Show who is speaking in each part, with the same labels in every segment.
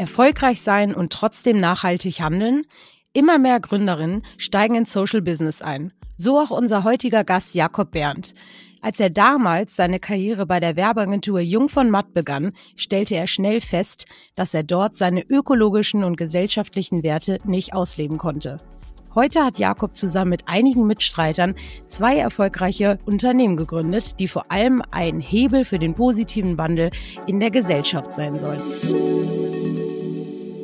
Speaker 1: Erfolgreich sein und trotzdem nachhaltig handeln? Immer mehr Gründerinnen steigen in Social Business ein. So auch unser heutiger Gast Jakob Berndt. Als er damals seine Karriere bei der Werbeagentur Jung von Matt begann, stellte er schnell fest, dass er dort seine ökologischen und gesellschaftlichen Werte nicht ausleben konnte. Heute hat Jakob zusammen mit einigen Mitstreitern zwei erfolgreiche Unternehmen gegründet, die vor allem ein Hebel für den positiven Wandel in der Gesellschaft sein sollen.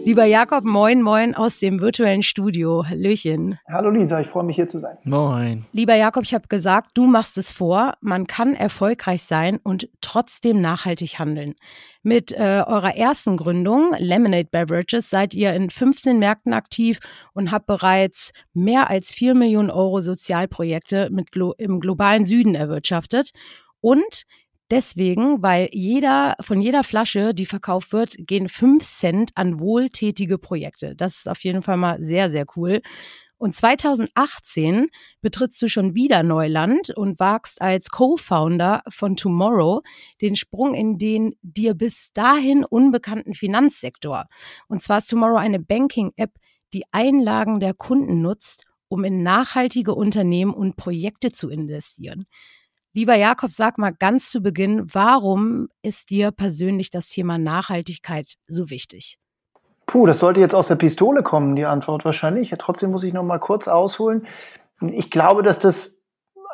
Speaker 1: Lieber Jakob, moin, moin aus dem virtuellen Studio. Hallöchen.
Speaker 2: Hallo Lisa, ich freue mich hier zu sein.
Speaker 1: Moin. Lieber Jakob, ich habe gesagt, du machst es vor. Man kann erfolgreich sein und trotzdem nachhaltig handeln. Mit äh, eurer ersten Gründung, Lemonade Beverages, seid ihr in 15 Märkten aktiv und habt bereits mehr als 4 Millionen Euro Sozialprojekte mit Glo im globalen Süden erwirtschaftet. Und Deswegen, weil jeder, von jeder Flasche, die verkauft wird, gehen fünf Cent an wohltätige Projekte. Das ist auf jeden Fall mal sehr, sehr cool. Und 2018 betrittst du schon wieder Neuland und wagst als Co-Founder von Tomorrow den Sprung in den dir bis dahin unbekannten Finanzsektor. Und zwar ist Tomorrow eine Banking-App, die Einlagen der Kunden nutzt, um in nachhaltige Unternehmen und Projekte zu investieren. Lieber Jakob, sag mal ganz zu Beginn, warum ist dir persönlich das Thema Nachhaltigkeit so wichtig?
Speaker 2: Puh, das sollte jetzt aus der Pistole kommen, die Antwort wahrscheinlich. Trotzdem muss ich noch mal kurz ausholen. Ich glaube, dass das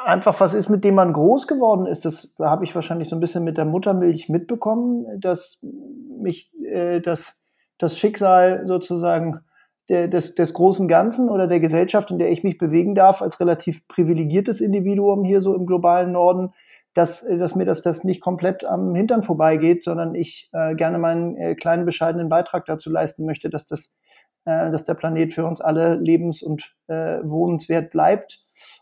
Speaker 2: einfach was ist, mit dem man groß geworden ist. Das habe ich wahrscheinlich so ein bisschen mit der Muttermilch mitbekommen, dass mich äh, das, das Schicksal sozusagen der, des, des großen Ganzen oder der Gesellschaft, in der ich mich bewegen darf, als relativ privilegiertes Individuum hier so im globalen Norden, dass, dass mir das, das nicht komplett am Hintern vorbeigeht, sondern ich äh, gerne meinen äh, kleinen bescheidenen Beitrag dazu leisten möchte, dass, das, äh, dass der Planet für uns alle lebens- und äh, wohnenswert bleibt.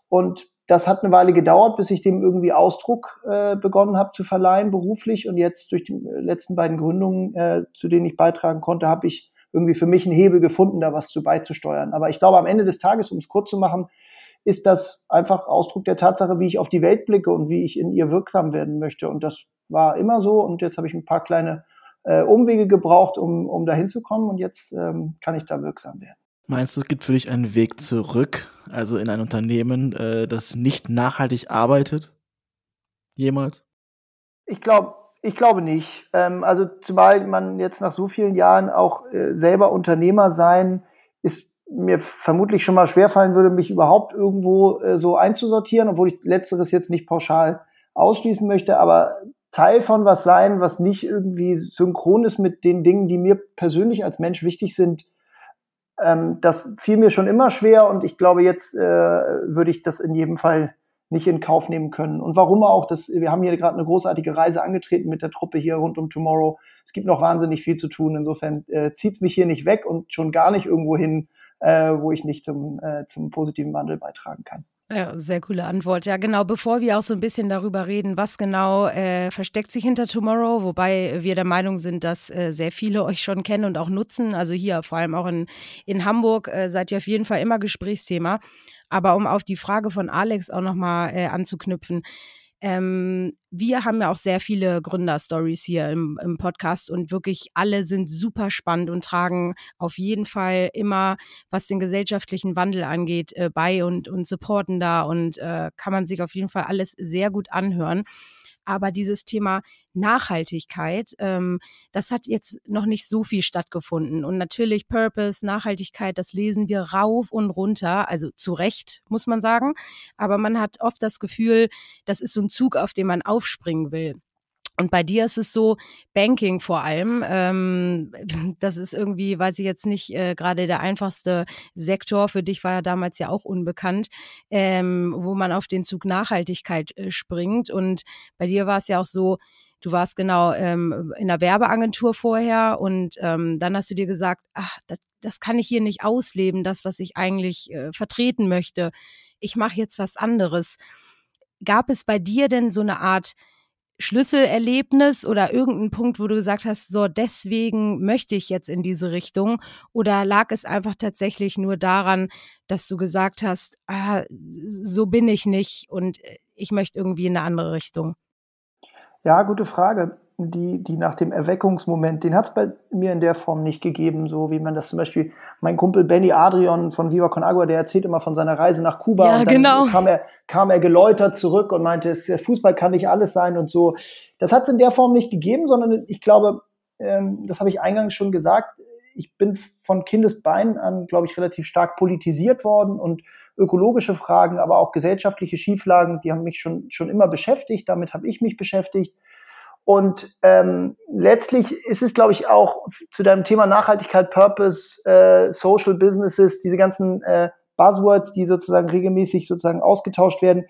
Speaker 2: Und das hat eine Weile gedauert, bis ich dem irgendwie Ausdruck äh, begonnen habe zu verleihen beruflich. Und jetzt durch die letzten beiden Gründungen, äh, zu denen ich beitragen konnte, habe ich irgendwie für mich einen Hebel gefunden, da was zu beizusteuern. Aber ich glaube, am Ende des Tages, um es kurz zu machen, ist das einfach Ausdruck der Tatsache, wie ich auf die Welt blicke und wie ich in ihr wirksam werden möchte. Und das war immer so. Und jetzt habe ich ein paar kleine äh, Umwege gebraucht, um, um da hinzukommen. Und jetzt ähm, kann ich da wirksam werden.
Speaker 3: Meinst du, es gibt für dich einen Weg zurück, also in ein Unternehmen, äh, das nicht nachhaltig arbeitet? Jemals?
Speaker 2: Ich glaube, ich glaube nicht. Ähm, also zumal man jetzt nach so vielen Jahren auch äh, selber Unternehmer sein, ist mir vermutlich schon mal schwerfallen würde, mich überhaupt irgendwo äh, so einzusortieren, obwohl ich letzteres jetzt nicht pauschal ausschließen möchte, aber Teil von was sein, was nicht irgendwie synchron ist mit den Dingen, die mir persönlich als Mensch wichtig sind, ähm, das fiel mir schon immer schwer und ich glaube, jetzt äh, würde ich das in jedem Fall nicht in Kauf nehmen können. Und warum auch, das, wir haben hier gerade eine großartige Reise angetreten mit der Truppe hier rund um Tomorrow. Es gibt noch wahnsinnig viel zu tun. Insofern äh, zieht es mich hier nicht weg und schon gar nicht irgendwo hin, äh, wo ich nicht zum, äh, zum positiven Wandel beitragen kann.
Speaker 1: Ja, sehr coole Antwort. Ja, genau, bevor wir auch so ein bisschen darüber reden, was genau äh, versteckt sich hinter Tomorrow, wobei wir der Meinung sind, dass äh, sehr viele euch schon kennen und auch nutzen. Also hier, vor allem auch in, in Hamburg, äh, seid ihr auf jeden Fall immer Gesprächsthema. Aber um auf die Frage von Alex auch nochmal äh, anzuknüpfen, ähm, wir haben ja auch sehr viele Gründerstories hier im, im, Podcast und wirklich alle sind super spannend und tragen auf jeden Fall immer, was den gesellschaftlichen Wandel angeht, äh, bei und, und supporten da und äh, kann man sich auf jeden Fall alles sehr gut anhören. Aber dieses Thema Nachhaltigkeit, ähm, das hat jetzt noch nicht so viel stattgefunden. Und natürlich Purpose, Nachhaltigkeit, das lesen wir rauf und runter, also zu Recht, muss man sagen. Aber man hat oft das Gefühl, das ist so ein Zug, auf den man aufspringen will. Und bei dir ist es so, Banking vor allem, ähm, das ist irgendwie, weiß ich jetzt nicht, äh, gerade der einfachste Sektor. Für dich war ja damals ja auch unbekannt, ähm, wo man auf den Zug Nachhaltigkeit äh, springt. Und bei dir war es ja auch so, du warst genau ähm, in der Werbeagentur vorher und ähm, dann hast du dir gesagt, ach, das, das kann ich hier nicht ausleben, das, was ich eigentlich äh, vertreten möchte. Ich mache jetzt was anderes. Gab es bei dir denn so eine Art Schlüsselerlebnis oder irgendein Punkt, wo du gesagt hast, so deswegen möchte ich jetzt in diese Richtung? Oder lag es einfach tatsächlich nur daran, dass du gesagt hast, ah, so bin ich nicht und ich möchte irgendwie in eine andere Richtung?
Speaker 2: Ja, gute Frage. Die, die nach dem Erweckungsmoment, den hat es bei mir in der Form nicht gegeben, so wie man das zum Beispiel, mein Kumpel Benny Adrian von Viva Con Agua, der erzählt immer von seiner Reise nach Kuba
Speaker 1: ja,
Speaker 2: und dann
Speaker 1: genau.
Speaker 2: kam, er, kam er geläutert zurück und meinte, Fußball kann nicht alles sein und so. Das hat es in der Form nicht gegeben, sondern ich glaube, ähm, das habe ich eingangs schon gesagt, ich bin von Kindesbeinen an, glaube ich, relativ stark politisiert worden und ökologische Fragen, aber auch gesellschaftliche Schieflagen, die haben mich schon, schon immer beschäftigt, damit habe ich mich beschäftigt. Und ähm, letztlich ist es, glaube ich, auch zu deinem Thema Nachhaltigkeit, Purpose, äh, Social Businesses, diese ganzen äh, Buzzwords, die sozusagen regelmäßig sozusagen ausgetauscht werden.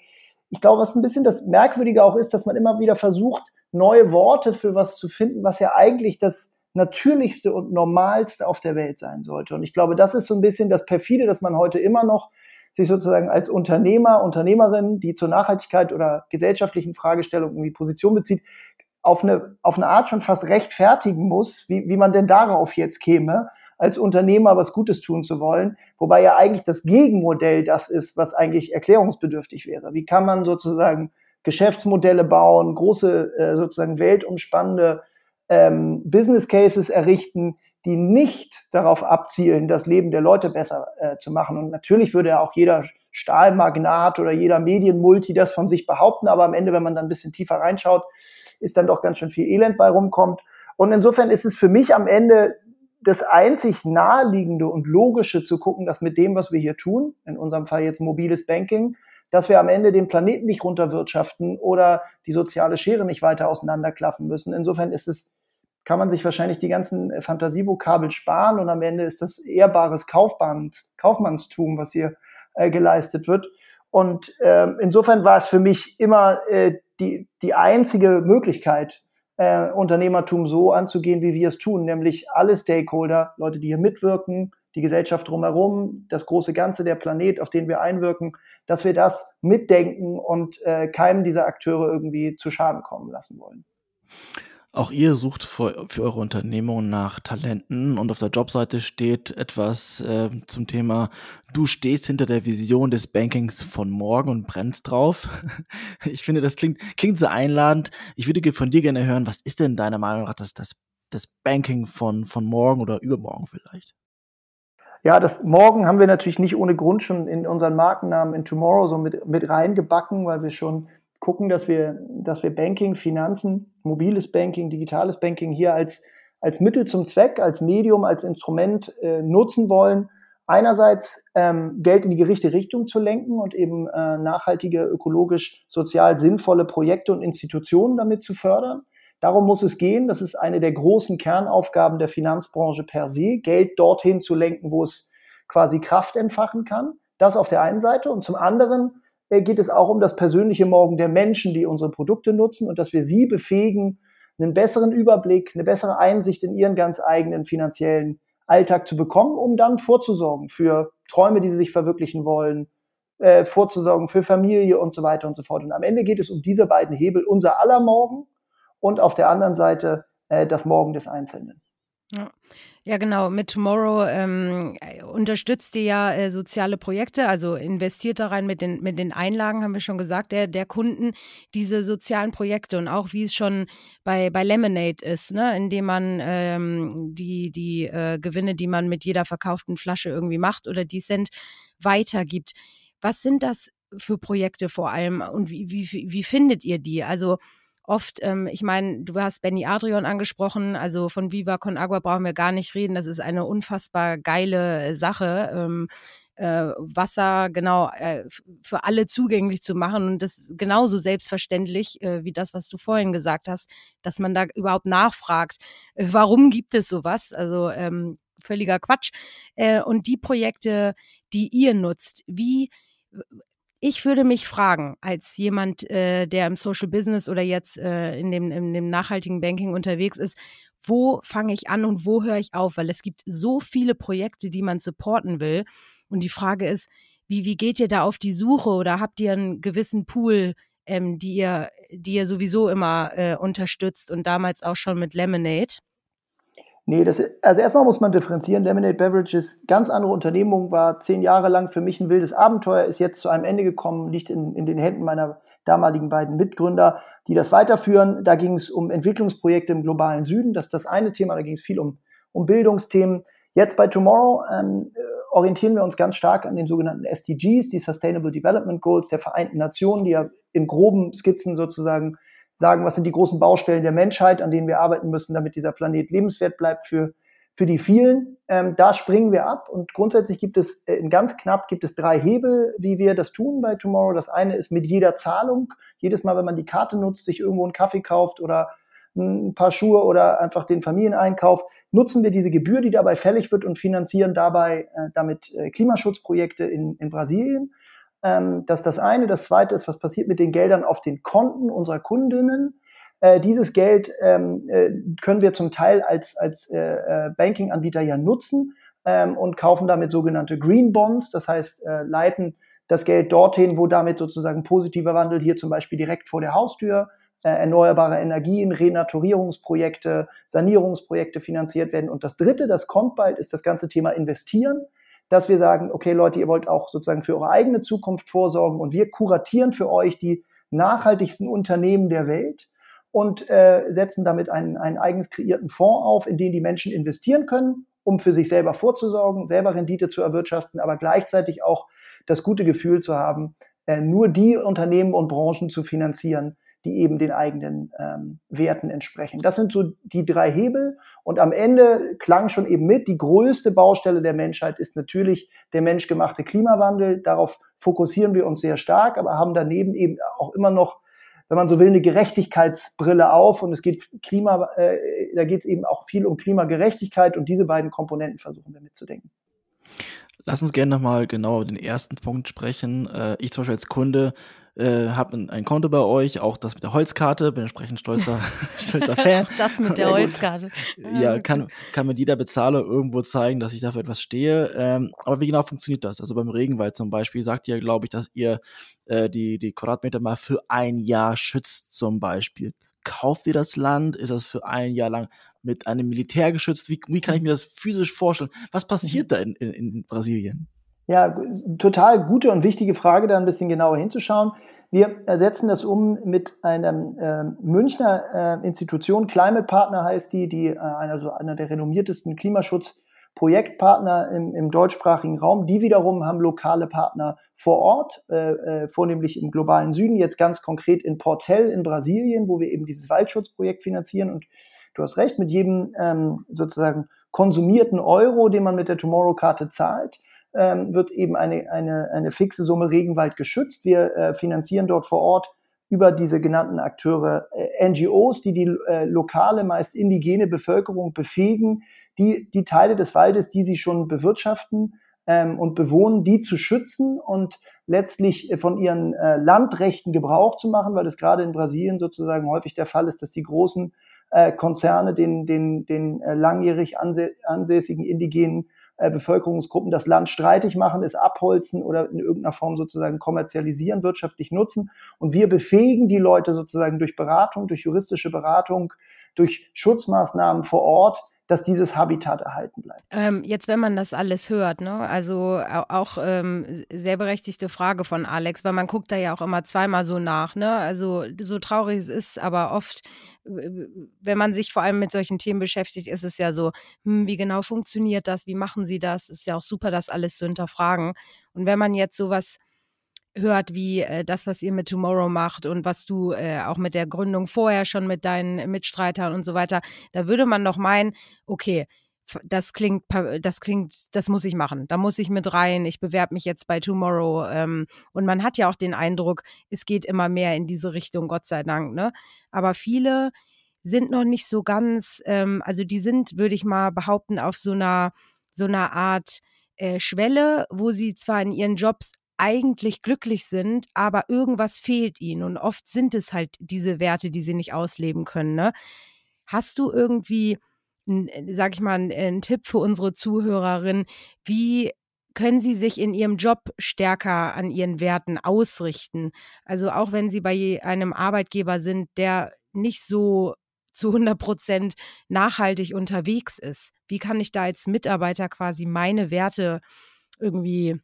Speaker 2: Ich glaube, was ein bisschen das Merkwürdige auch ist, dass man immer wieder versucht, neue Worte für was zu finden, was ja eigentlich das Natürlichste und Normalste auf der Welt sein sollte. Und ich glaube, das ist so ein bisschen das Perfide, dass man heute immer noch sich sozusagen als Unternehmer, Unternehmerin, die zur Nachhaltigkeit oder gesellschaftlichen Fragestellungen irgendwie Position bezieht, auf eine, auf eine Art schon fast rechtfertigen muss, wie, wie man denn darauf jetzt käme, als Unternehmer was Gutes tun zu wollen, wobei ja eigentlich das Gegenmodell das ist, was eigentlich erklärungsbedürftig wäre. Wie kann man sozusagen Geschäftsmodelle bauen, große äh, sozusagen weltumspannende ähm, Business Cases errichten, die nicht darauf abzielen, das Leben der Leute besser äh, zu machen. Und natürlich würde ja auch jeder Stahlmagnat oder jeder Medienmulti das von sich behaupten, aber am Ende, wenn man dann ein bisschen tiefer reinschaut, ist dann doch ganz schön viel Elend bei rumkommt. Und insofern ist es für mich am Ende das einzig naheliegende und logische zu gucken, dass mit dem, was wir hier tun, in unserem Fall jetzt mobiles Banking, dass wir am Ende den Planeten nicht runterwirtschaften oder die soziale Schere nicht weiter auseinanderklaffen müssen. Insofern ist es, kann man sich wahrscheinlich die ganzen Fantasievokabel sparen und am Ende ist das ehrbares Kaufmanns, Kaufmannstum, was hier äh, geleistet wird. Und äh, insofern war es für mich immer äh, die, die einzige Möglichkeit, äh, Unternehmertum so anzugehen, wie wir es tun, nämlich alle Stakeholder, Leute, die hier mitwirken, die Gesellschaft drumherum, das große Ganze, der Planet, auf den wir einwirken, dass wir das mitdenken und äh, keinem dieser Akteure irgendwie zu Schaden kommen lassen wollen.
Speaker 3: Auch ihr sucht für, für, eure Unternehmung nach Talenten und auf der Jobseite steht etwas äh, zum Thema, du stehst hinter der Vision des Bankings von morgen und brennst drauf. Ich finde, das klingt, klingt sehr einladend. Ich würde von dir gerne hören, was ist denn deiner Meinung nach das, das, das Banking von, von morgen oder übermorgen vielleicht?
Speaker 2: Ja, das Morgen haben wir natürlich nicht ohne Grund schon in unseren Markennamen in Tomorrow so mit, mit reingebacken, weil wir schon gucken, dass wir, dass wir Banking, Finanzen, mobiles Banking, digitales Banking hier als, als Mittel zum Zweck, als Medium, als Instrument äh, nutzen wollen. Einerseits ähm, Geld in die gerichte Richtung zu lenken und eben äh, nachhaltige, ökologisch, sozial sinnvolle Projekte und Institutionen damit zu fördern. Darum muss es gehen. Das ist eine der großen Kernaufgaben der Finanzbranche per se, Geld dorthin zu lenken, wo es quasi Kraft entfachen kann. Das auf der einen Seite. Und zum anderen geht es auch um das persönliche Morgen der Menschen, die unsere Produkte nutzen und dass wir sie befähigen, einen besseren Überblick, eine bessere Einsicht in ihren ganz eigenen finanziellen Alltag zu bekommen, um dann vorzusorgen für Träume, die sie sich verwirklichen wollen, äh, vorzusorgen für Familie und so weiter und so fort. Und am Ende geht es um diese beiden Hebel, unser aller Morgen und auf der anderen Seite äh, das Morgen des Einzelnen.
Speaker 1: Ja. Ja, genau. Mit Tomorrow ähm, unterstützt ihr ja äh, soziale Projekte, also investiert da rein mit den, mit den Einlagen, haben wir schon gesagt, der, der Kunden diese sozialen Projekte und auch wie es schon bei, bei Lemonade ist, ne, indem man ähm, die, die äh, Gewinne, die man mit jeder verkauften Flasche irgendwie macht oder die Cent weitergibt. Was sind das für Projekte vor allem und wie, wie, wie findet ihr die? Also oft, ähm, ich meine, du hast Benny Adrian angesprochen, also von Viva Con Agua brauchen wir gar nicht reden. Das ist eine unfassbar geile Sache. Ähm, äh, Wasser genau äh, für alle zugänglich zu machen und das genauso selbstverständlich äh, wie das, was du vorhin gesagt hast, dass man da überhaupt nachfragt, äh, warum gibt es sowas? Also ähm, völliger Quatsch. Äh, und die Projekte, die ihr nutzt, wie ich würde mich fragen, als jemand, äh, der im Social Business oder jetzt äh, in, dem, in dem nachhaltigen Banking unterwegs ist, wo fange ich an und wo höre ich auf? Weil es gibt so viele Projekte, die man supporten will. Und die Frage ist, wie, wie geht ihr da auf die Suche oder habt ihr einen gewissen Pool, ähm, die, ihr, die ihr sowieso immer äh, unterstützt und damals auch schon mit Lemonade?
Speaker 2: Nee, das, also erstmal muss man differenzieren. Lemonade Beverages, ganz andere Unternehmung, war zehn Jahre lang für mich ein wildes Abenteuer, ist jetzt zu einem Ende gekommen, liegt in, in den Händen meiner damaligen beiden Mitgründer, die das weiterführen. Da ging es um Entwicklungsprojekte im globalen Süden. Das ist das eine Thema. Da ging es viel um, um Bildungsthemen. Jetzt bei Tomorrow ähm, äh, orientieren wir uns ganz stark an den sogenannten SDGs, die Sustainable Development Goals der Vereinten Nationen, die ja in groben Skizzen sozusagen sagen, was sind die großen Baustellen der Menschheit, an denen wir arbeiten müssen, damit dieser Planet lebenswert bleibt für, für die vielen. Ähm, da springen wir ab und grundsätzlich gibt es, äh, ganz knapp gibt es drei Hebel, wie wir das tun bei Tomorrow. Das eine ist mit jeder Zahlung, jedes Mal, wenn man die Karte nutzt, sich irgendwo einen Kaffee kauft oder ein paar Schuhe oder einfach den Familieneinkauf, nutzen wir diese Gebühr, die dabei fällig wird und finanzieren dabei äh, damit äh, Klimaschutzprojekte in, in Brasilien. Ähm, das ist das eine. Das zweite ist, was passiert mit den Geldern auf den Konten unserer Kundinnen. Äh, dieses Geld ähm, äh, können wir zum Teil als, als äh, äh Banking-Anbieter ja nutzen ähm, und kaufen damit sogenannte Green Bonds. Das heißt, äh, leiten das Geld dorthin, wo damit sozusagen positiver Wandel hier zum Beispiel direkt vor der Haustür äh, erneuerbare Energien, Renaturierungsprojekte, Sanierungsprojekte finanziert werden. Und das Dritte, das kommt bald, ist das ganze Thema Investieren, dass wir sagen, okay Leute, ihr wollt auch sozusagen für eure eigene Zukunft vorsorgen und wir kuratieren für euch die nachhaltigsten Unternehmen der Welt und äh, setzen damit einen, einen eigens kreierten Fonds auf, in den die Menschen investieren können, um für sich selber vorzusorgen, selber Rendite zu erwirtschaften, aber gleichzeitig auch das gute Gefühl zu haben, äh, nur die Unternehmen und Branchen zu finanzieren, die eben den eigenen ähm, Werten entsprechen. Das sind so die drei Hebel. Und am Ende klang schon eben mit, die größte Baustelle der Menschheit ist natürlich der menschgemachte Klimawandel. Darauf fokussieren wir uns sehr stark, aber haben daneben eben auch immer noch, wenn man so will, eine Gerechtigkeitsbrille auf. Und es geht Klima, äh, da geht es eben auch viel um Klimagerechtigkeit und diese beiden Komponenten versuchen wir mitzudenken.
Speaker 3: Lass uns gerne nochmal genau über den ersten Punkt sprechen. Äh, ich zum Beispiel als Kunde äh, habe ein, ein, Konto bei euch, auch das mit der Holzkarte, bin entsprechend stolzer, stolzer Fan.
Speaker 1: das mit der Holzkarte.
Speaker 3: ja, kann, kann mir jeder Bezahler irgendwo zeigen, dass ich dafür etwas stehe. Ähm, aber wie genau funktioniert das? Also beim Regenwald zum Beispiel sagt ihr, glaube ich, dass ihr äh, die, die Quadratmeter mal für ein Jahr schützt zum Beispiel. Kauft ihr das Land? Ist das für ein Jahr lang mit einem Militär geschützt? Wie, wie kann ich mir das physisch vorstellen? Was passiert mhm. da in, in, in Brasilien?
Speaker 2: Ja, total gute und wichtige Frage, da ein bisschen genauer hinzuschauen. Wir ersetzen das um mit einer äh, Münchner äh, Institution, Climate Partner heißt die, die äh, einer, also einer der renommiertesten Klimaschutzprojektpartner im, im deutschsprachigen Raum. Die wiederum haben lokale Partner vor Ort, äh, äh, vornehmlich im globalen Süden, jetzt ganz konkret in Portel in Brasilien, wo wir eben dieses Waldschutzprojekt finanzieren. Und du hast recht, mit jedem ähm, sozusagen konsumierten Euro, den man mit der Tomorrow-Karte zahlt, ähm, wird eben eine, eine, eine fixe Summe Regenwald geschützt. Wir äh, finanzieren dort vor Ort über diese genannten Akteure äh, NGOs, die die äh, lokale, meist indigene Bevölkerung befähigen, die, die Teile des Waldes, die sie schon bewirtschaften ähm, und bewohnen, die zu schützen und letztlich äh, von ihren äh, Landrechten Gebrauch zu machen, weil es gerade in Brasilien sozusagen häufig der Fall ist, dass die großen äh, Konzerne den, den, den äh, langjährig ansässigen indigenen äh, Bevölkerungsgruppen das Land streitig machen, es abholzen oder in irgendeiner Form sozusagen kommerzialisieren, wirtschaftlich nutzen. Und wir befähigen die Leute sozusagen durch Beratung, durch juristische Beratung, durch Schutzmaßnahmen vor Ort, dass dieses Habitat erhalten bleibt.
Speaker 1: Ähm, jetzt, wenn man das alles hört, ne, also auch ähm, sehr berechtigte Frage von Alex, weil man guckt da ja auch immer zweimal so nach, ne? Also so traurig es ist, aber oft, wenn man sich vor allem mit solchen Themen beschäftigt, ist es ja so, hm, wie genau funktioniert das, wie machen sie das? Ist ja auch super, das alles zu hinterfragen. Und wenn man jetzt sowas hört, wie äh, das, was ihr mit Tomorrow macht und was du äh, auch mit der Gründung vorher schon mit deinen Mitstreitern und so weiter, da würde man doch meinen, okay, das klingt, das klingt, das muss ich machen. Da muss ich mit rein. Ich bewerbe mich jetzt bei Tomorrow. Ähm, und man hat ja auch den Eindruck, es geht immer mehr in diese Richtung, Gott sei Dank. Ne? Aber viele sind noch nicht so ganz, ähm, also die sind, würde ich mal behaupten, auf so einer, so einer Art äh, Schwelle, wo sie zwar in ihren Jobs eigentlich glücklich sind, aber irgendwas fehlt ihnen. Und oft sind es halt diese Werte, die sie nicht ausleben können. Ne? Hast du irgendwie, sag ich mal, einen Tipp für unsere Zuhörerin, wie können sie sich in ihrem Job stärker an ihren Werten ausrichten? Also auch wenn sie bei einem Arbeitgeber sind, der nicht so zu 100 Prozent nachhaltig unterwegs ist. Wie kann ich da als Mitarbeiter quasi meine Werte irgendwie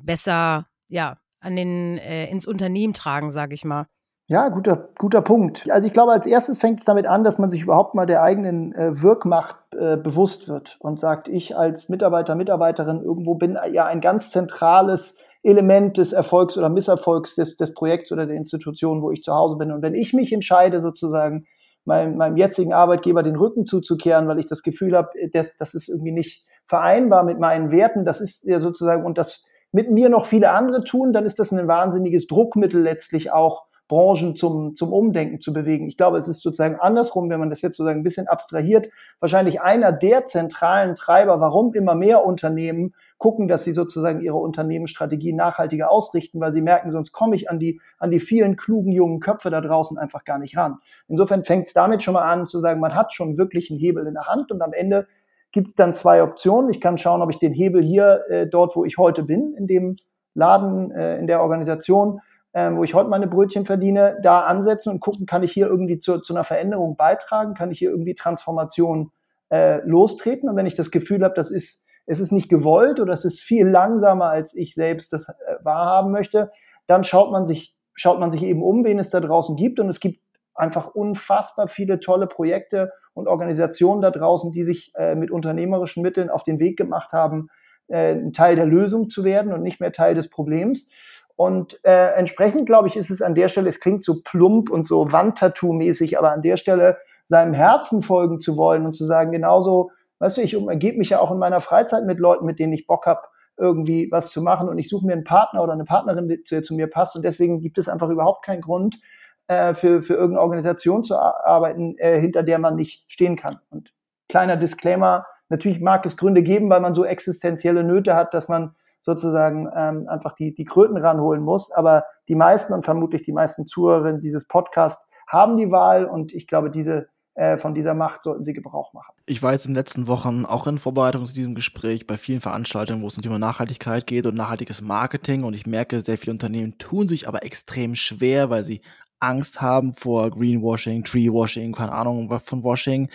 Speaker 1: besser, ja, an den, äh, ins Unternehmen tragen, sage ich mal?
Speaker 2: Ja, guter, guter Punkt. Also ich glaube, als erstes fängt es damit an, dass man sich überhaupt mal der eigenen äh, Wirkmacht äh, bewusst wird und sagt, ich als Mitarbeiter, Mitarbeiterin irgendwo bin ja ein ganz zentrales Element des Erfolgs oder Misserfolgs des, des Projekts oder der Institution, wo ich zu Hause bin. Und wenn ich mich entscheide, sozusagen meinem, meinem jetzigen Arbeitgeber den Rücken zuzukehren, weil ich das Gefühl habe, das, das ist irgendwie nicht vereinbar mit meinen Werten, das ist ja sozusagen, und das mit mir noch viele andere tun, dann ist das ein wahnsinniges Druckmittel letztlich auch, Branchen zum, zum Umdenken zu bewegen. Ich glaube, es ist sozusagen andersrum, wenn man das jetzt sozusagen ein bisschen abstrahiert, wahrscheinlich einer der zentralen Treiber, warum immer mehr Unternehmen gucken, dass sie sozusagen ihre Unternehmensstrategie nachhaltiger ausrichten, weil sie merken, sonst komme ich an die, an die vielen klugen jungen Köpfe da draußen einfach gar nicht ran. Insofern fängt es damit schon mal an zu sagen, man hat schon wirklich einen Hebel in der Hand und am Ende gibt es dann zwei Optionen. Ich kann schauen, ob ich den Hebel hier, äh, dort, wo ich heute bin, in dem Laden, äh, in der Organisation, ähm, wo ich heute meine Brötchen verdiene, da ansetzen und gucken, kann ich hier irgendwie zu, zu einer Veränderung beitragen, kann ich hier irgendwie Transformation äh, lostreten. Und wenn ich das Gefühl habe, das ist, es ist nicht gewollt oder es ist viel langsamer, als ich selbst das äh, wahrhaben möchte, dann schaut man sich, schaut man sich eben um, wen es da draußen gibt. Und es gibt einfach unfassbar viele tolle Projekte und Organisationen da draußen, die sich äh, mit unternehmerischen Mitteln auf den Weg gemacht haben, äh, ein Teil der Lösung zu werden und nicht mehr Teil des Problems. Und äh, entsprechend, glaube ich, ist es an der Stelle, es klingt so plump und so Wandtattoo-mäßig, aber an der Stelle seinem Herzen folgen zu wollen und zu sagen, genauso, weißt du, ich umgebe mich ja auch in meiner Freizeit mit Leuten, mit denen ich Bock habe, irgendwie was zu machen und ich suche mir einen Partner oder eine Partnerin, die zu, zu mir passt und deswegen gibt es einfach überhaupt keinen Grund, äh, für, für irgendeine Organisation zu arbeiten, äh, hinter der man nicht stehen kann. Und kleiner Disclaimer, natürlich mag es Gründe geben, weil man so existenzielle Nöte hat, dass man sozusagen ähm, einfach die, die Kröten ranholen muss. Aber die meisten und vermutlich die meisten Zuhörerinnen dieses Podcasts haben die Wahl und ich glaube, diese äh, von dieser Macht sollten sie Gebrauch machen.
Speaker 3: Ich war jetzt in den letzten Wochen auch in Vorbereitung zu diesem Gespräch bei vielen Veranstaltungen, wo es um Thema Nachhaltigkeit geht und nachhaltiges Marketing und ich merke, sehr viele Unternehmen tun sich aber extrem schwer, weil sie Angst haben vor Greenwashing, Treewashing, keine Ahnung von Washing.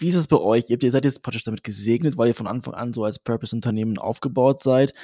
Speaker 3: Wie ist es bei euch? Ihr seid jetzt praktisch damit gesegnet, weil ihr von Anfang an so als Purpose-Unternehmen aufgebaut seid.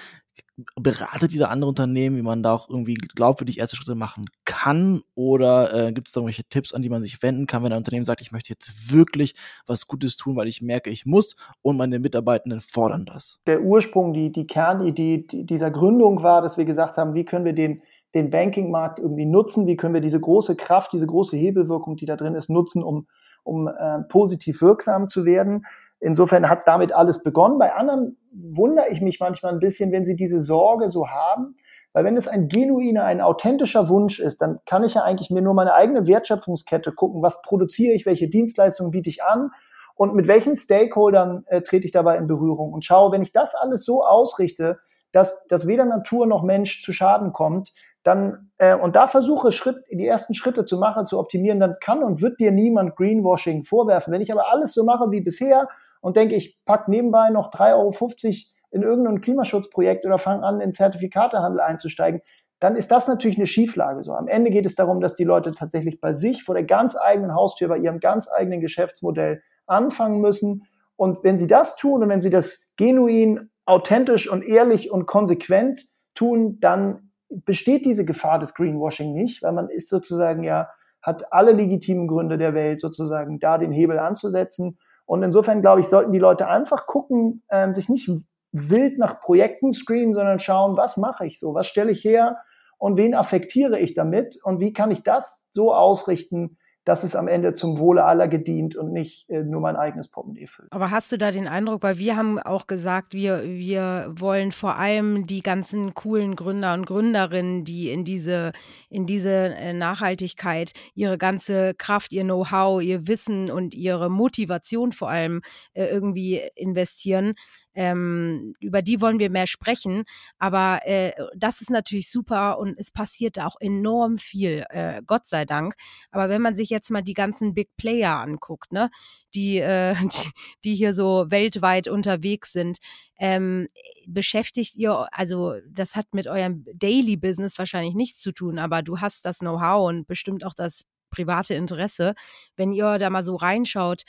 Speaker 3: Beratet ihr da andere Unternehmen, wie man da auch irgendwie glaubwürdig erste Schritte machen kann? Oder äh, gibt es da irgendwelche Tipps, an die man sich wenden kann, wenn ein Unternehmen sagt, ich möchte jetzt wirklich was Gutes tun, weil ich merke, ich muss und meine Mitarbeitenden fordern das?
Speaker 2: Der Ursprung, die, die Kernidee dieser Gründung war, dass wir gesagt haben, wie können wir den, den Bankingmarkt irgendwie nutzen, wie können wir diese große Kraft, diese große Hebelwirkung, die da drin ist, nutzen, um um äh, positiv wirksam zu werden. Insofern hat damit alles begonnen. Bei anderen wundere ich mich manchmal ein bisschen, wenn sie diese Sorge so haben, weil wenn es ein genuiner, ein authentischer Wunsch ist, dann kann ich ja eigentlich mir nur meine eigene Wertschöpfungskette gucken, was produziere ich, welche Dienstleistungen biete ich an? Und mit welchen Stakeholdern äh, trete ich dabei in Berührung? Und schaue, wenn ich das alles so ausrichte, dass, dass weder Natur noch Mensch zu Schaden kommt, dann äh, und da versuche Schritt, die ersten Schritte zu machen, zu optimieren, dann kann und wird dir niemand Greenwashing vorwerfen. Wenn ich aber alles so mache wie bisher und denke, ich pack nebenbei noch 3,50 Euro in irgendein Klimaschutzprojekt oder fange an, in Zertifikatehandel einzusteigen, dann ist das natürlich eine Schieflage. So am Ende geht es darum, dass die Leute tatsächlich bei sich vor der ganz eigenen Haustür, bei ihrem ganz eigenen Geschäftsmodell anfangen müssen. Und wenn sie das tun und wenn sie das genuin, authentisch und ehrlich und konsequent tun, dann besteht diese Gefahr des Greenwashing nicht, weil man ist sozusagen ja, hat alle legitimen Gründe der Welt sozusagen da den Hebel anzusetzen. Und insofern glaube ich, sollten die Leute einfach gucken, ähm, sich nicht wild nach Projekten screenen, sondern schauen, was mache ich so, was stelle ich her? Und wen affektiere ich damit? Und wie kann ich das so ausrichten, dass es am Ende zum Wohle aller gedient und nicht äh, nur mein eigenes Portemonnaie füllt.
Speaker 1: Aber hast du da den Eindruck, weil wir haben auch gesagt, wir, wir wollen vor allem die ganzen coolen Gründer und Gründerinnen, die in diese, in diese äh, Nachhaltigkeit ihre ganze Kraft, ihr Know-how, ihr Wissen und ihre Motivation vor allem äh, irgendwie investieren, ähm, über die wollen wir mehr sprechen. Aber äh, das ist natürlich super und es passiert auch enorm viel, äh, Gott sei Dank. Aber wenn man sich jetzt mal die ganzen Big Player anguckt, ne, die, äh, die, die hier so weltweit unterwegs sind, ähm, beschäftigt ihr, also das hat mit eurem Daily Business wahrscheinlich nichts zu tun, aber du hast das Know-how und bestimmt auch das private Interesse. Wenn ihr da mal so reinschaut,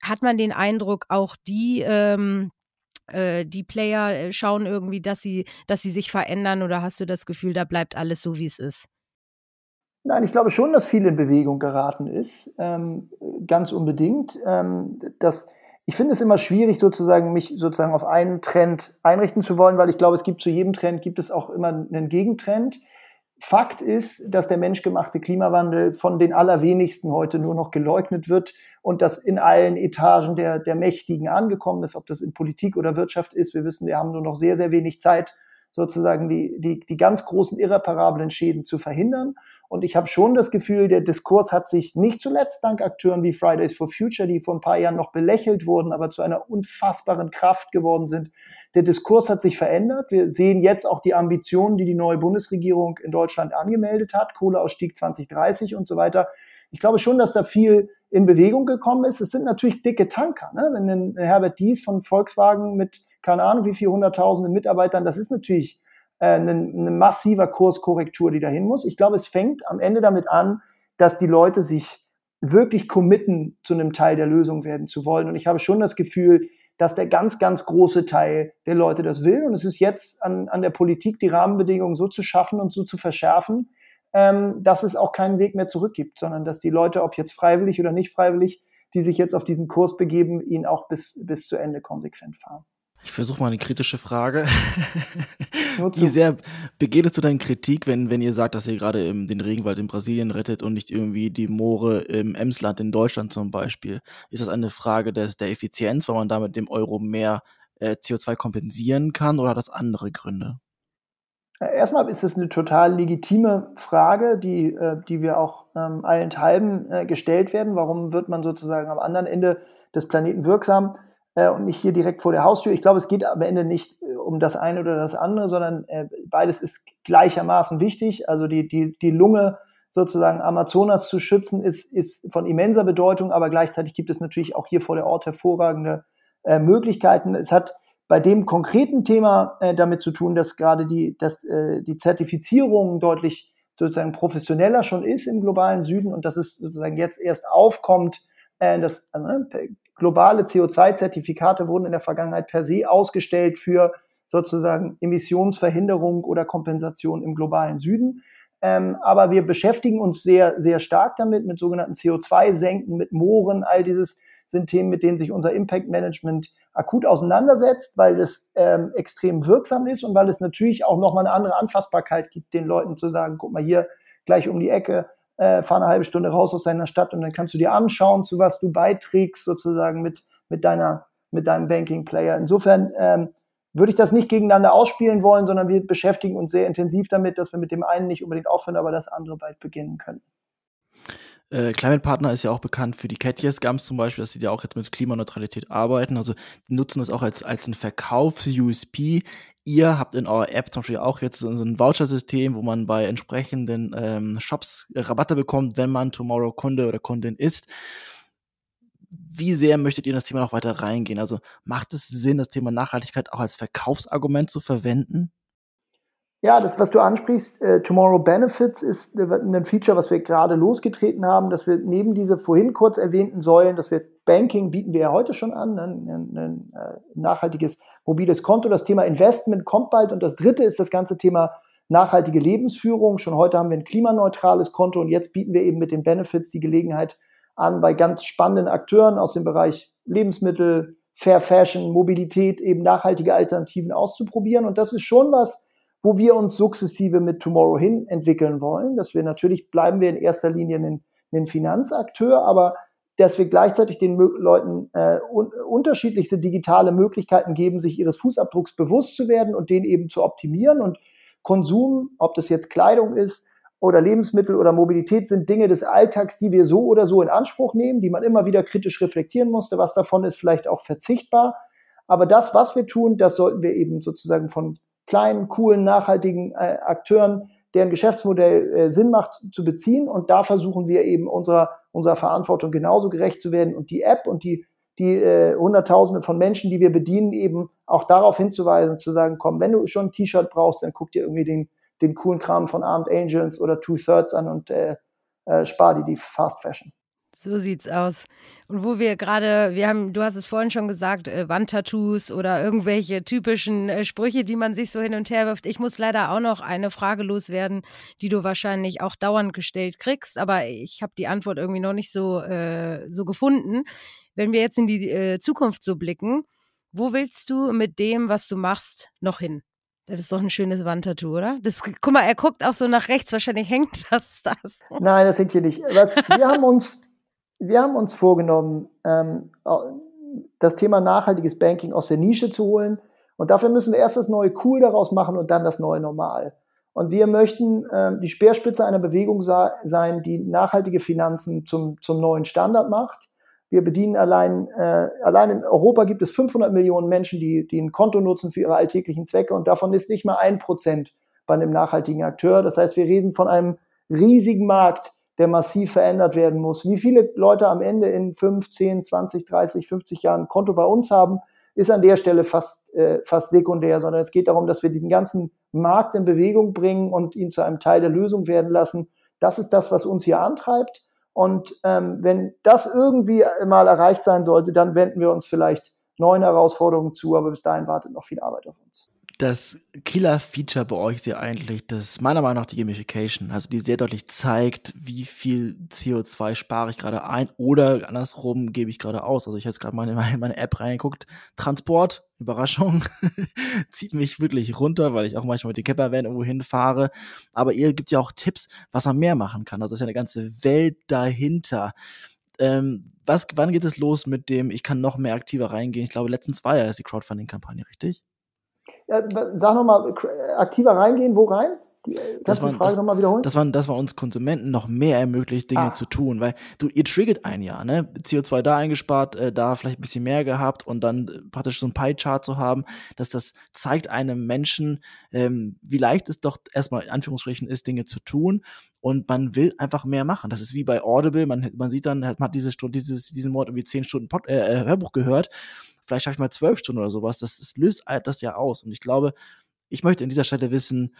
Speaker 1: hat man den Eindruck, auch die ähm, äh, die Player äh, schauen irgendwie, dass sie, dass sie sich verändern oder hast du das Gefühl, da bleibt alles so, wie es ist?
Speaker 2: Nein, ich glaube schon, dass viel in Bewegung geraten ist, ähm, ganz unbedingt. Ähm, das, ich finde es immer schwierig, sozusagen mich sozusagen auf einen Trend einrichten zu wollen, weil ich glaube, es gibt zu jedem Trend gibt es auch immer einen Gegentrend. Fakt ist, dass der menschgemachte Klimawandel von den allerwenigsten heute nur noch geleugnet wird und das in allen Etagen der, der Mächtigen angekommen ist, ob das in Politik oder Wirtschaft ist. Wir wissen, wir haben nur noch sehr, sehr wenig Zeit, sozusagen die, die, die ganz großen irreparablen Schäden zu verhindern. Und ich habe schon das Gefühl, der Diskurs hat sich nicht zuletzt dank Akteuren wie Fridays for Future, die vor ein paar Jahren noch belächelt wurden, aber zu einer unfassbaren Kraft geworden sind, der Diskurs hat sich verändert. Wir sehen jetzt auch die Ambitionen, die die neue Bundesregierung in Deutschland angemeldet hat, Kohleausstieg 2030 und so weiter. Ich glaube schon, dass da viel in Bewegung gekommen ist. Es sind natürlich dicke Tanker. Ne? Wenn ein Herbert Dies von Volkswagen mit keine Ahnung wie viel hunderttausende Mitarbeitern, das ist natürlich äh, eine, eine massiver Kurskorrektur, die dahin muss. Ich glaube, es fängt am Ende damit an, dass die Leute sich wirklich committen, zu einem Teil der Lösung werden zu wollen. Und ich habe schon das Gefühl, dass der ganz, ganz große Teil der Leute das will. Und es ist jetzt an, an der Politik, die Rahmenbedingungen so zu schaffen und so zu verschärfen, ähm, dass es auch keinen Weg mehr zurück gibt, sondern dass die Leute, ob jetzt freiwillig oder nicht freiwillig, die sich jetzt auf diesen Kurs begeben, ihn auch bis, bis zu Ende konsequent fahren.
Speaker 3: Ich versuche mal eine kritische Frage. Wie sehr begegnest du deine Kritik, wenn, wenn ihr sagt, dass ihr gerade im, den Regenwald in Brasilien rettet und nicht irgendwie die Moore im Emsland in Deutschland zum Beispiel? Ist das eine Frage des, der Effizienz, weil man damit dem Euro mehr äh, CO2 kompensieren kann oder hat das andere Gründe?
Speaker 2: Erstmal ist es eine total legitime Frage, die, äh, die wir auch ähm, allenthalben äh, gestellt werden. Warum wird man sozusagen am anderen Ende des Planeten wirksam? Äh, und nicht hier direkt vor der Haustür. Ich glaube, es geht am Ende nicht äh, um das eine oder das andere, sondern äh, beides ist gleichermaßen wichtig. Also die, die, die Lunge sozusagen Amazonas zu schützen, ist, ist von immenser Bedeutung, aber gleichzeitig gibt es natürlich auch hier vor der Ort hervorragende äh, Möglichkeiten. Es hat bei dem konkreten Thema äh, damit zu tun, dass gerade die, dass, äh, die Zertifizierung deutlich sozusagen professioneller schon ist im globalen Süden und dass es sozusagen jetzt erst aufkommt, äh, dass globale CO2-Zertifikate wurden in der Vergangenheit per se ausgestellt für sozusagen Emissionsverhinderung oder Kompensation im globalen Süden. Ähm, aber wir beschäftigen uns sehr, sehr stark damit, mit sogenannten CO2-Senken, mit Mooren. All dieses sind Themen, mit denen sich unser Impact Management akut auseinandersetzt, weil es ähm, extrem wirksam ist und weil es natürlich auch nochmal eine andere Anfassbarkeit gibt, den Leuten zu sagen, guck mal hier gleich um die Ecke, äh, fahr eine halbe Stunde raus aus deiner Stadt und dann kannst du dir anschauen, zu was du beiträgst sozusagen mit, mit, deiner, mit deinem Banking-Player. Insofern ähm, würde ich das nicht gegeneinander ausspielen wollen, sondern wir beschäftigen uns sehr intensiv damit, dass wir mit dem einen nicht unbedingt aufhören, aber das andere bald beginnen können.
Speaker 3: Äh, Climate Partner ist ja auch bekannt für die Catjes Gums zum Beispiel, dass sie ja auch jetzt mit Klimaneutralität arbeiten. Also nutzen das auch als, als ein Verkaufs-USP. Ihr habt in eurer App zum Beispiel auch jetzt so ein Voucher-System, wo man bei entsprechenden ähm, Shops Rabatte bekommt, wenn man Tomorrow Kunde oder Kundin ist. Wie sehr möchtet ihr in das Thema noch weiter reingehen? Also macht es Sinn, das Thema Nachhaltigkeit auch als Verkaufsargument zu verwenden?
Speaker 2: Ja, das, was du ansprichst, äh, Tomorrow Benefits ist äh, ein Feature, was wir gerade losgetreten haben, dass wir neben diese vorhin kurz erwähnten Säulen, dass wir Banking bieten wir ja heute schon an, ne, ein, ein, ein äh, nachhaltiges mobiles Konto. Das Thema Investment kommt bald und das dritte ist das ganze Thema nachhaltige Lebensführung. Schon heute haben wir ein klimaneutrales Konto und jetzt bieten wir eben mit den Benefits die Gelegenheit an, bei ganz spannenden Akteuren aus dem Bereich Lebensmittel, Fair Fashion, Mobilität eben nachhaltige Alternativen auszuprobieren. Und das ist schon was, wo wir uns sukzessive mit Tomorrow hin entwickeln wollen, dass wir natürlich bleiben wir in erster Linie ein, ein Finanzakteur, aber dass wir gleichzeitig den Leuten äh, un unterschiedlichste digitale Möglichkeiten geben, sich ihres Fußabdrucks bewusst zu werden und den eben zu optimieren. Und Konsum, ob das jetzt Kleidung ist oder Lebensmittel oder Mobilität, sind Dinge des Alltags, die wir so oder so in Anspruch nehmen, die man immer wieder kritisch reflektieren musste. Was davon ist vielleicht auch verzichtbar. Aber das, was wir tun, das sollten wir eben sozusagen von kleinen, coolen, nachhaltigen äh, Akteuren, deren Geschäftsmodell äh, Sinn macht, zu beziehen. Und da versuchen wir eben unserer, unserer Verantwortung genauso gerecht zu werden und die App und die, die äh, Hunderttausende von Menschen, die wir bedienen, eben auch darauf hinzuweisen, zu sagen, komm, wenn du schon ein T-Shirt brauchst, dann guck dir irgendwie den, den coolen Kram von Armed Angels oder Two Thirds an und äh, äh, spar dir die Fast Fashion.
Speaker 1: So sieht's aus. Und wo wir gerade, wir haben, du hast es vorhin schon gesagt, äh, Wandtattoos oder irgendwelche typischen äh, Sprüche, die man sich so hin und her wirft. Ich muss leider auch noch eine Frage loswerden, die du wahrscheinlich auch dauernd gestellt kriegst, aber ich habe die Antwort irgendwie noch nicht so, äh, so gefunden. Wenn wir jetzt in die äh, Zukunft so blicken, wo willst du mit dem, was du machst, noch hin? Das ist doch ein schönes Wandtattoo, oder? Das, guck mal, er guckt auch so nach rechts. Wahrscheinlich hängt das da. So.
Speaker 2: Nein, das hängt hier nicht. Was, wir haben uns, wir haben uns vorgenommen, ähm, das Thema nachhaltiges Banking aus der Nische zu holen. Und dafür müssen wir erst das neue Cool daraus machen und dann das neue Normal. Und wir möchten ähm, die Speerspitze einer Bewegung sein, die nachhaltige Finanzen zum, zum neuen Standard macht wir bedienen allein, äh, allein in Europa gibt es 500 Millionen Menschen, die, die ein Konto nutzen für ihre alltäglichen Zwecke und davon ist nicht mal ein Prozent bei einem nachhaltigen Akteur. Das heißt, wir reden von einem riesigen Markt, der massiv verändert werden muss. Wie viele Leute am Ende in 5, 10, 20, 30, 50 Jahren ein Konto bei uns haben, ist an der Stelle fast, äh, fast sekundär, sondern es geht darum, dass wir diesen ganzen Markt in Bewegung bringen und ihn zu einem Teil der Lösung werden lassen. Das ist das, was uns hier antreibt. Und ähm, wenn das irgendwie mal erreicht sein sollte, dann wenden wir uns vielleicht neuen Herausforderungen zu, aber bis dahin wartet noch viel Arbeit auf uns
Speaker 3: das Killer-Feature bei euch ist ja eigentlich das, meiner Meinung nach, die Gamification. Also die sehr deutlich zeigt, wie viel CO2 spare ich gerade ein oder andersrum gebe ich gerade aus. Also ich habe jetzt gerade mal in meine, App reingeguckt. Transport, Überraschung, zieht mich wirklich runter, weil ich auch manchmal mit dem Campervan irgendwo hinfahre. Aber ihr gibt ja auch Tipps, was man mehr machen kann. Also ist ja eine ganze Welt dahinter. Ähm, was, wann geht es los mit dem, ich kann noch mehr aktiver reingehen? Ich glaube, letztens war ja erst die Crowdfunding-Kampagne, richtig?
Speaker 2: Ja, sag nochmal, aktiver reingehen, wo rein?
Speaker 3: Die, das man, die Frage nochmal wiederholen? Dass man, dass man uns Konsumenten noch mehr ermöglicht, Dinge ah. zu tun. Weil du, ihr triggert ein Jahr, ne? CO2 da eingespart, äh, da vielleicht ein bisschen mehr gehabt und dann äh, praktisch so ein Pie-Chart zu haben, dass das zeigt einem Menschen, ähm, wie leicht es doch erstmal in Anführungsstrichen ist, Dinge zu tun. Und man will einfach mehr machen. Das ist wie bei Audible. Man, man sieht dann, man hat diese Stunde, dieses, diesen Mord irgendwie zehn Stunden Pod, äh, äh Hörbuch gehört vielleicht schaffe ich mal zwölf Stunden oder sowas. Das, das löst das ja aus. Und ich glaube, ich möchte an dieser Stelle wissen,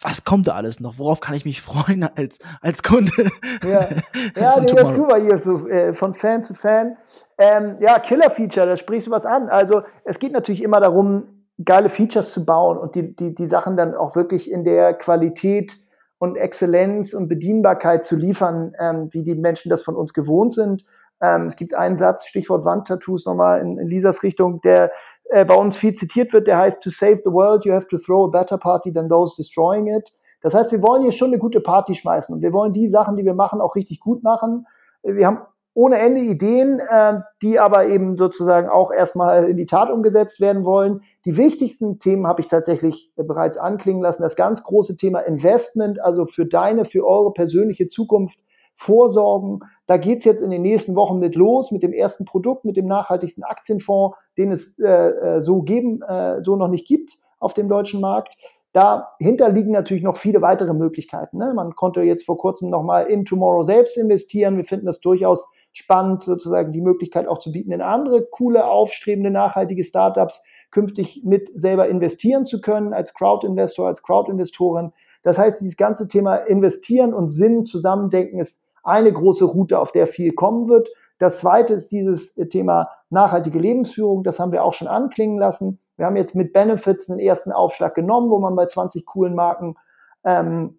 Speaker 3: was kommt da alles noch? Worauf kann ich mich freuen als, als Kunde?
Speaker 2: Ja, ja nee, das ist super hier, so, äh, von Fan zu Fan. Ähm, ja, Killer-Feature, da sprichst du was an. Also, es geht natürlich immer darum, geile Features zu bauen und die, die, die Sachen dann auch wirklich in der Qualität und Exzellenz und Bedienbarkeit zu liefern, ähm, wie die Menschen das von uns gewohnt sind. Ähm, es gibt einen Satz, Stichwort Wandtattoos nochmal in, in Lisas Richtung, der äh, bei uns viel zitiert wird, der heißt, to save the world, you have to throw a better party than those destroying it. Das heißt, wir wollen hier schon eine gute Party schmeißen und wir wollen die Sachen, die wir machen, auch richtig gut machen. Wir haben ohne Ende Ideen, äh, die aber eben sozusagen auch erstmal in die Tat umgesetzt werden wollen. Die wichtigsten Themen habe ich tatsächlich äh, bereits anklingen lassen. Das ganz große Thema Investment, also für deine, für eure persönliche Zukunft vorsorgen. Da geht's jetzt in den nächsten Wochen mit los, mit dem ersten Produkt, mit dem nachhaltigsten Aktienfonds, den es äh, äh, so geben, äh, so noch nicht gibt auf dem deutschen Markt. Dahinter liegen natürlich noch viele weitere Möglichkeiten. Ne? Man konnte jetzt vor kurzem nochmal in Tomorrow selbst investieren. Wir finden das durchaus spannend, sozusagen die Möglichkeit auch zu bieten, in andere coole, aufstrebende, nachhaltige Startups künftig mit selber investieren zu können, als Crowd-Investor, als Crowd-Investorin. Das heißt, dieses ganze Thema Investieren und Sinn zusammendenken ist eine große Route, auf der viel kommen wird. Das zweite ist dieses Thema nachhaltige Lebensführung. Das haben wir auch schon anklingen lassen. Wir haben jetzt mit Benefits einen ersten Aufschlag genommen, wo man bei 20 coolen Marken ähm,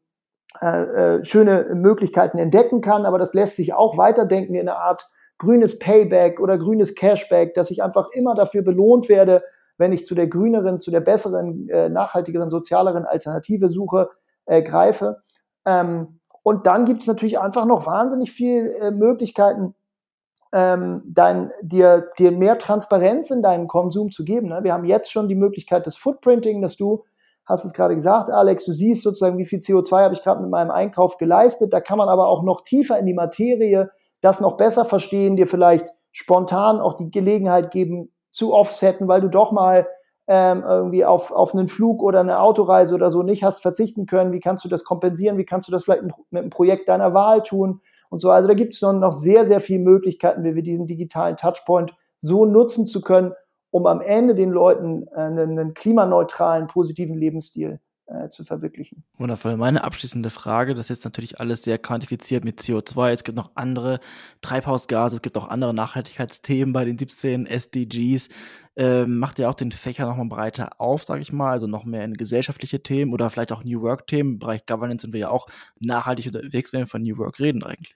Speaker 2: äh, äh, schöne Möglichkeiten entdecken kann. Aber das lässt sich auch weiterdenken in eine Art grünes Payback oder grünes Cashback, dass ich einfach immer dafür belohnt werde, wenn ich zu der grüneren, zu der besseren, äh, nachhaltigeren, sozialeren Alternative suche, äh, greife. Ähm, und dann gibt es natürlich einfach noch wahnsinnig viele äh, Möglichkeiten, ähm, dein, dir, dir mehr Transparenz in deinen Konsum zu geben. Ne? Wir haben jetzt schon die Möglichkeit des Footprinting, dass du, hast es gerade gesagt, Alex, du siehst sozusagen, wie viel CO2 habe ich gerade mit meinem Einkauf geleistet. Da kann man aber auch noch tiefer in die Materie das noch besser verstehen, dir vielleicht spontan auch die Gelegenheit geben, zu offsetten, weil du doch mal ähm, irgendwie auf, auf einen Flug oder eine Autoreise oder so nicht hast verzichten können, wie kannst du das kompensieren, wie kannst du das vielleicht mit einem Projekt deiner Wahl tun und so. Also da gibt es noch sehr, sehr viele Möglichkeiten, wie wir diesen digitalen Touchpoint so nutzen zu können, um am Ende den Leuten äh, einen, einen klimaneutralen, positiven Lebensstil äh, zu verwirklichen.
Speaker 3: Wundervoll. Meine abschließende Frage, das ist jetzt natürlich alles sehr quantifiziert mit CO2. Es gibt noch andere Treibhausgase, es gibt auch andere Nachhaltigkeitsthemen bei den 17 SDGs. Ähm, macht ihr auch den Fächer nochmal breiter auf, sage ich mal, also noch mehr in gesellschaftliche Themen oder vielleicht auch New Work-Themen. Im Bereich Governance sind wir ja auch nachhaltig unterwegs, wenn wir von New Work reden eigentlich.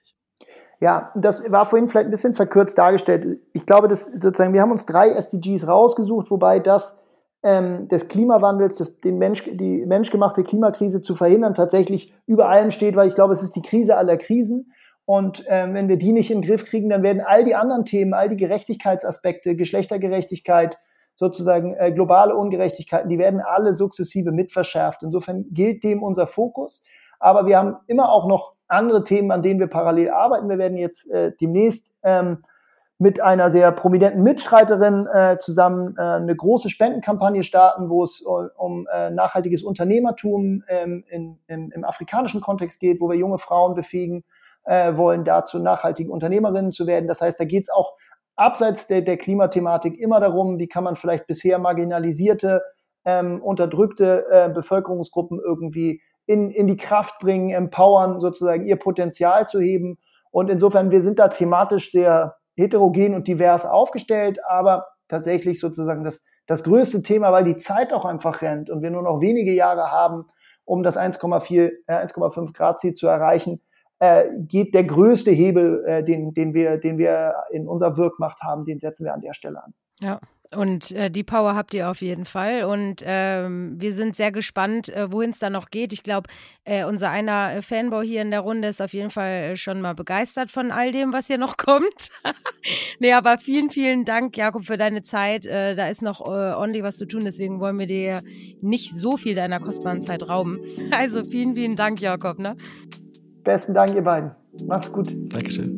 Speaker 2: Ja, das war vorhin vielleicht ein bisschen verkürzt dargestellt. Ich glaube, dass sozusagen, wir haben uns drei SDGs rausgesucht, wobei das ähm, des Klimawandels, das, den Mensch, die menschgemachte Klimakrise zu verhindern, tatsächlich über allem steht, weil ich glaube, es ist die Krise aller Krisen. Und ähm, wenn wir die nicht in den Griff kriegen, dann werden all die anderen Themen, all die Gerechtigkeitsaspekte, Geschlechtergerechtigkeit, sozusagen äh, globale Ungerechtigkeiten, die werden alle sukzessive mit verschärft. Insofern gilt dem unser Fokus. Aber wir haben immer auch noch andere Themen, an denen wir parallel arbeiten. Wir werden jetzt äh, demnächst ähm, mit einer sehr prominenten Mitschreiterin äh, zusammen äh, eine große Spendenkampagne starten, wo es uh, um äh, nachhaltiges Unternehmertum ähm, in, in, im afrikanischen Kontext geht, wo wir junge Frauen befähigen äh, wollen, dazu nachhaltige Unternehmerinnen zu werden. Das heißt, da geht es auch abseits der, der Klimathematik immer darum, wie kann man vielleicht bisher marginalisierte, ähm, unterdrückte äh, Bevölkerungsgruppen irgendwie in, in die Kraft bringen, empowern, sozusagen ihr Potenzial zu heben. Und insofern, wir sind da thematisch sehr heterogen und divers aufgestellt, aber tatsächlich sozusagen das, das größte Thema, weil die Zeit auch einfach rennt und wir nur noch wenige Jahre haben, um das 1,4, äh, 1,5 Grad Ziel zu erreichen, äh, geht der größte Hebel, äh, den, den, wir, den wir in unserer Wirkmacht haben, den setzen wir an der Stelle an.
Speaker 1: Ja, und äh, die Power habt ihr auf jeden Fall. Und ähm, wir sind sehr gespannt, äh, wohin es da noch geht. Ich glaube, äh, unser einer äh, Fanboy hier in der Runde ist auf jeden Fall äh, schon mal begeistert von all dem, was hier noch kommt. nee, aber vielen, vielen Dank, Jakob, für deine Zeit. Äh, da ist noch ordentlich was zu tun, deswegen wollen wir dir nicht so viel deiner kostbaren Zeit rauben. Also vielen, vielen Dank, Jakob. Ne?
Speaker 2: Besten Dank, ihr beiden. Macht's gut.
Speaker 3: Dankeschön.